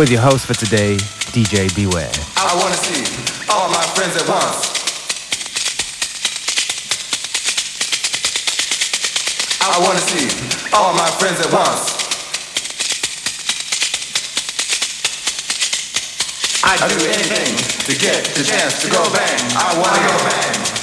with your host for today, DJ Beware. I want to see all my friends at once. I want to see all my friends at once. I'd do anything to get the chance to go bang. I wanna go bang.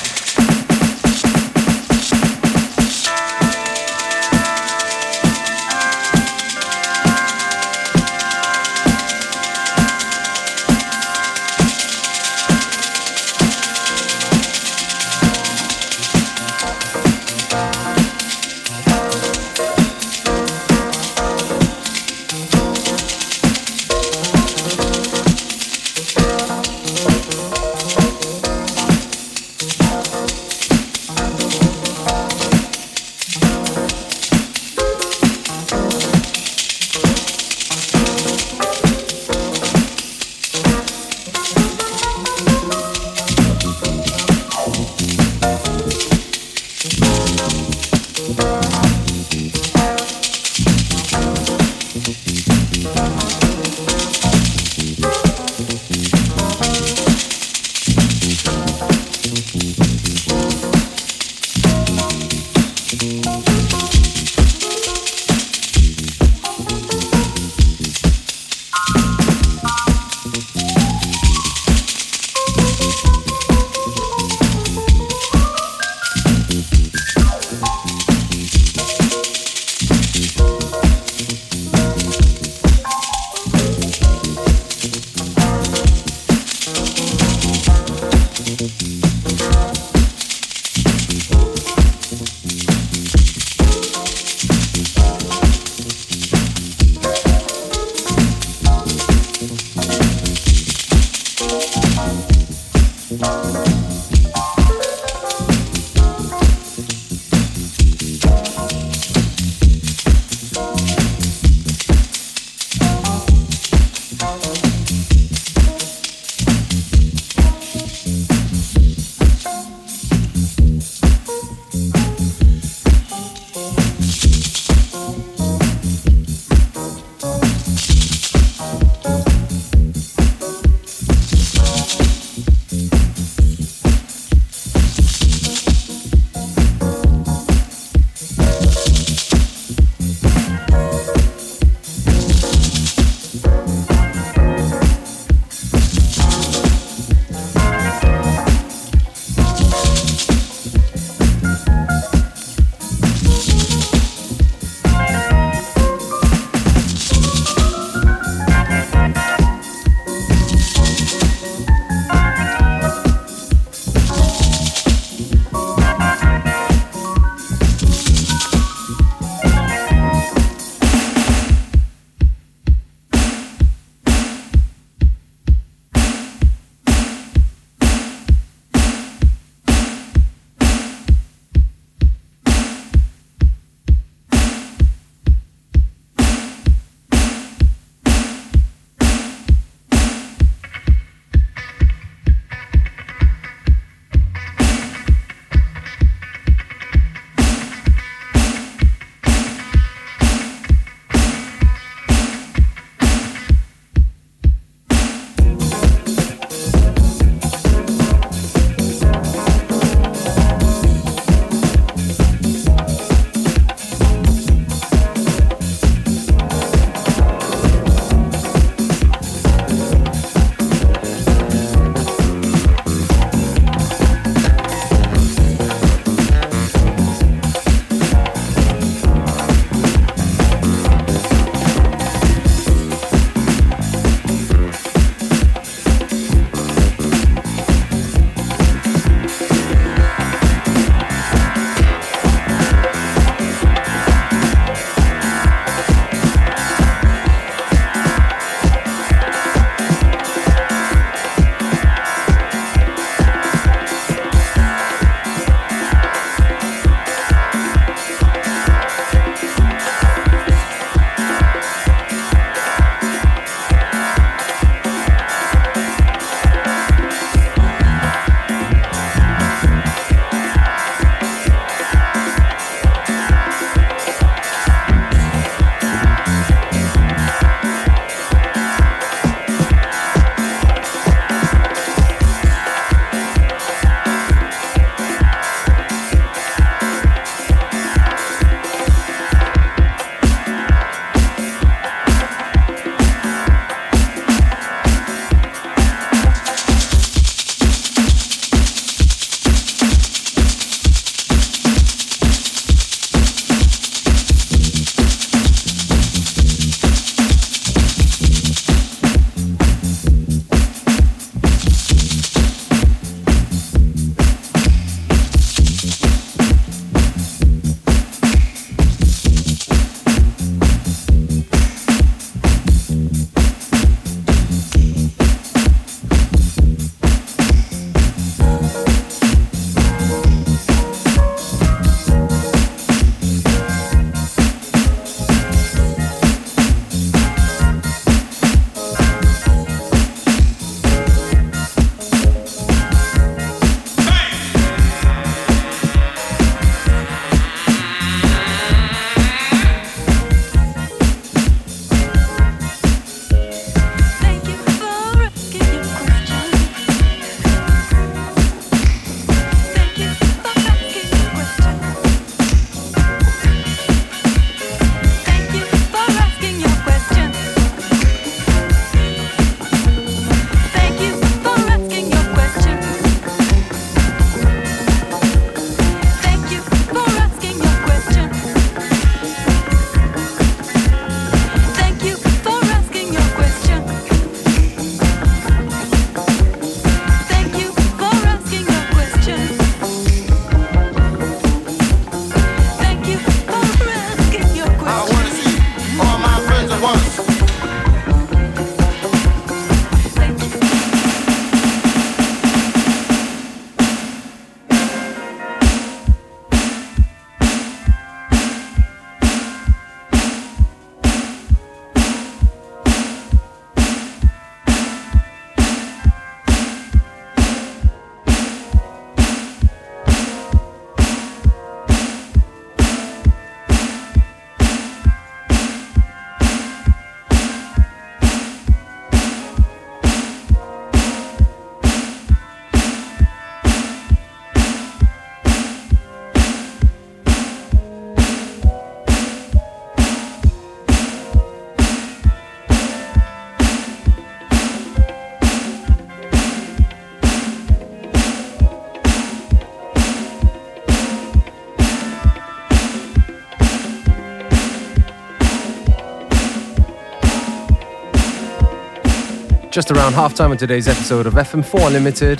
Just around halftime on today's episode of FM4 Unlimited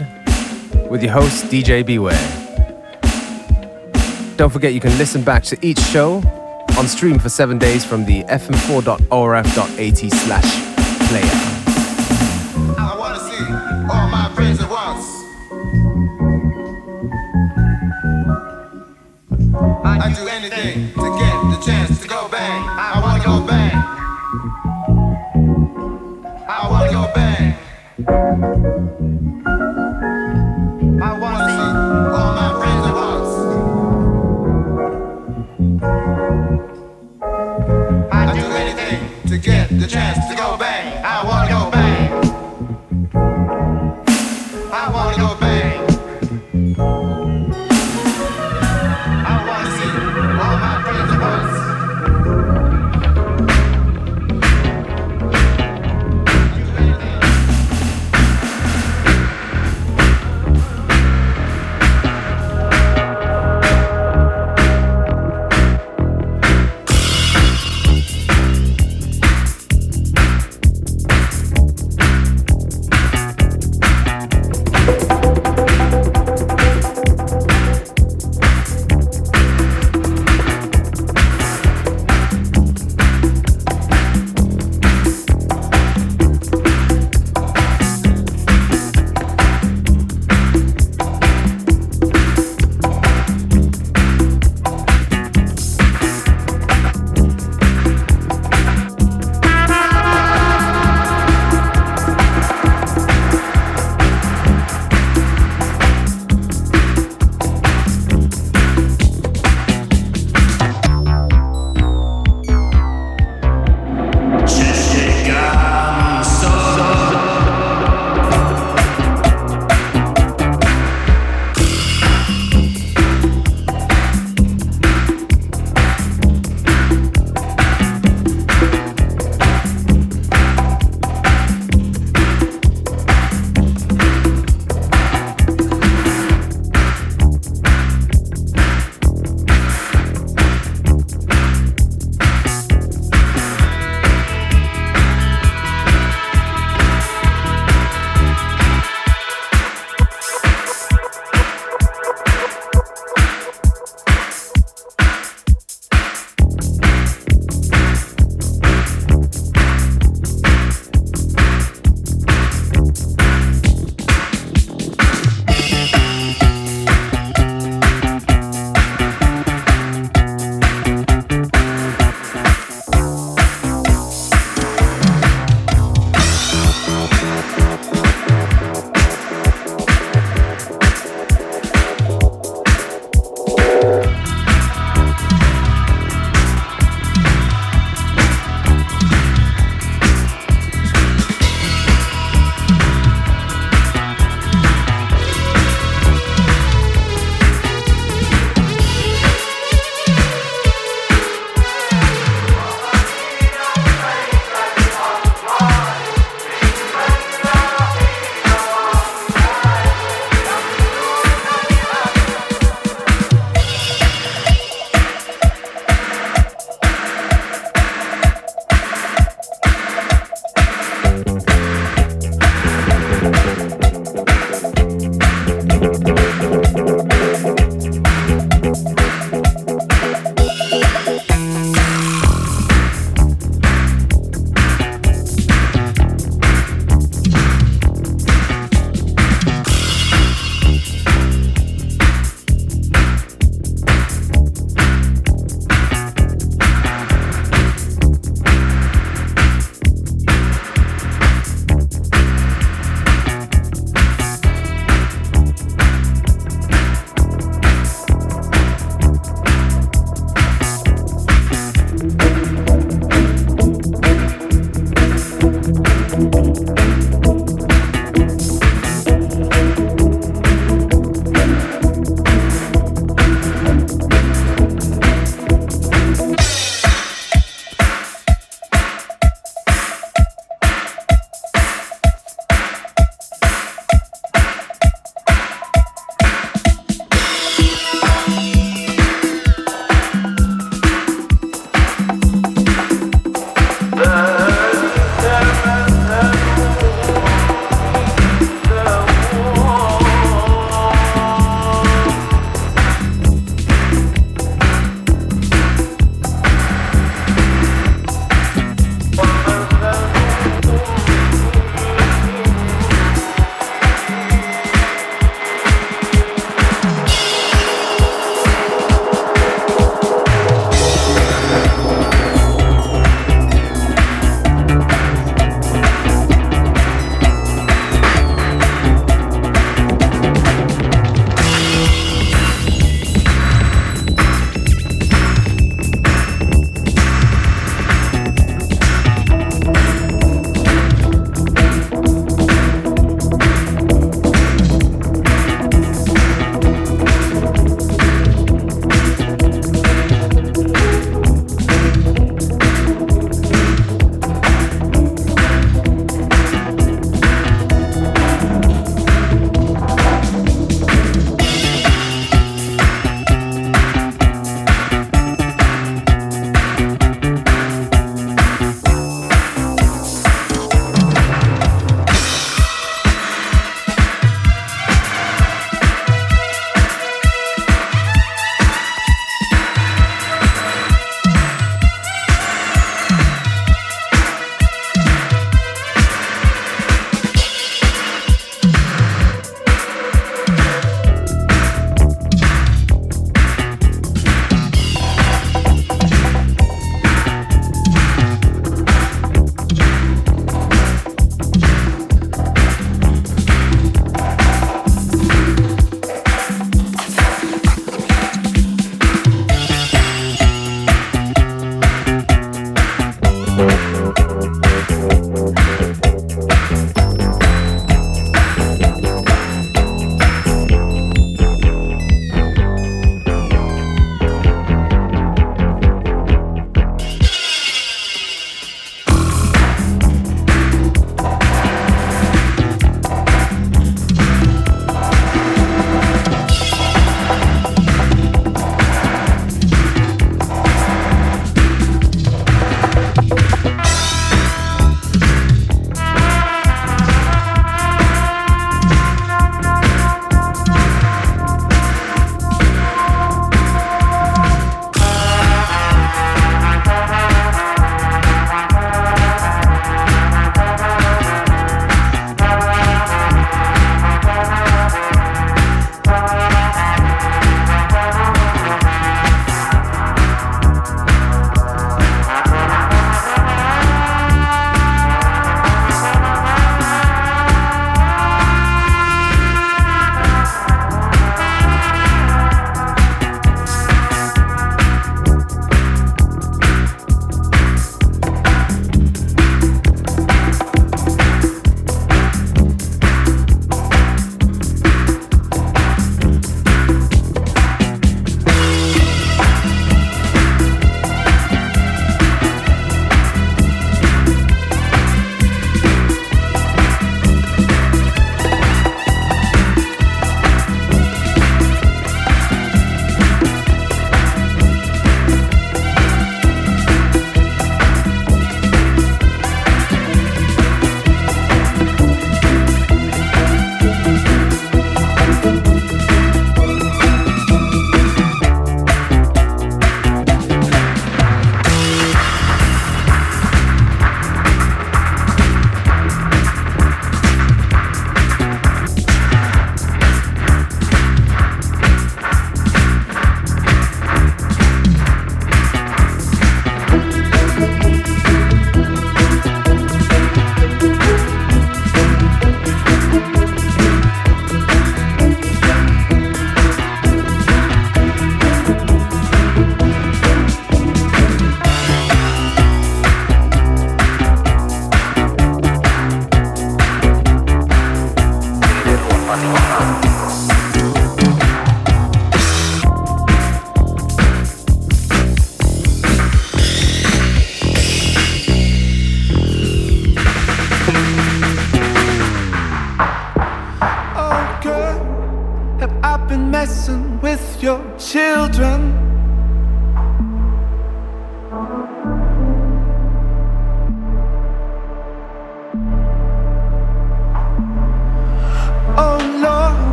with your host, DJ Beware. Don't forget you can listen back to each show on stream for seven days from the fm4.orf.at slash player. I'd do anything to get the chance to go bang. I wanna go bang. thank you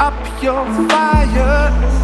up your fires.